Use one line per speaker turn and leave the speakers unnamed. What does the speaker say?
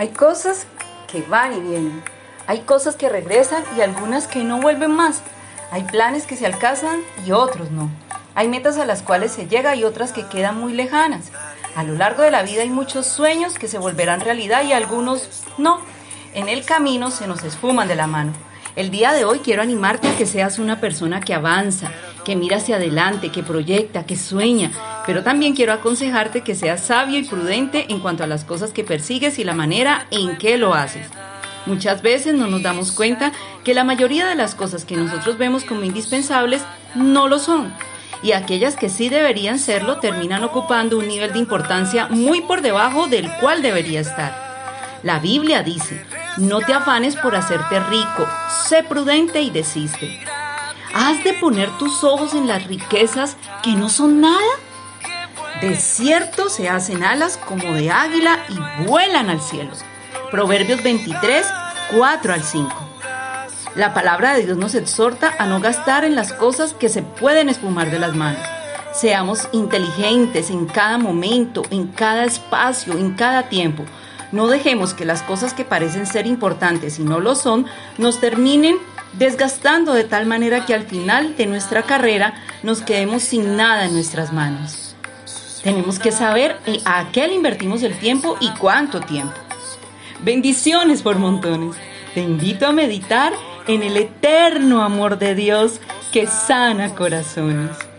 Hay cosas que van y vienen. Hay cosas que regresan y algunas que no vuelven más. Hay planes que se alcanzan y otros no. Hay metas a las cuales se llega y otras que quedan muy lejanas. A lo largo de la vida hay muchos sueños que se volverán realidad y algunos no. En el camino se nos esfuman de la mano. El día de hoy quiero animarte a que seas una persona que avanza, que mira hacia adelante, que proyecta, que sueña, pero también quiero aconsejarte que seas sabio y prudente en cuanto a las cosas que persigues y la manera en que lo haces. Muchas veces no nos damos cuenta que la mayoría de las cosas que nosotros vemos como indispensables no lo son. Y aquellas que sí deberían serlo terminan ocupando un nivel de importancia muy por debajo del cual debería estar. La Biblia dice, no te afanes por hacerte rico, sé prudente y desiste. ¿Has de poner tus ojos en las riquezas que no son nada? De cierto se hacen alas como de águila y vuelan al cielo. Proverbios 23, 4 al 5. La palabra de Dios nos exhorta a no gastar en las cosas que se pueden espumar de las manos. Seamos inteligentes en cada momento, en cada espacio, en cada tiempo. No dejemos que las cosas que parecen ser importantes y no lo son nos terminen desgastando de tal manera que al final de nuestra carrera nos quedemos sin nada en nuestras manos. Tenemos que saber a qué le invertimos el tiempo y cuánto tiempo. Bendiciones por montones. Te invito a meditar en el eterno amor de Dios que sana corazones.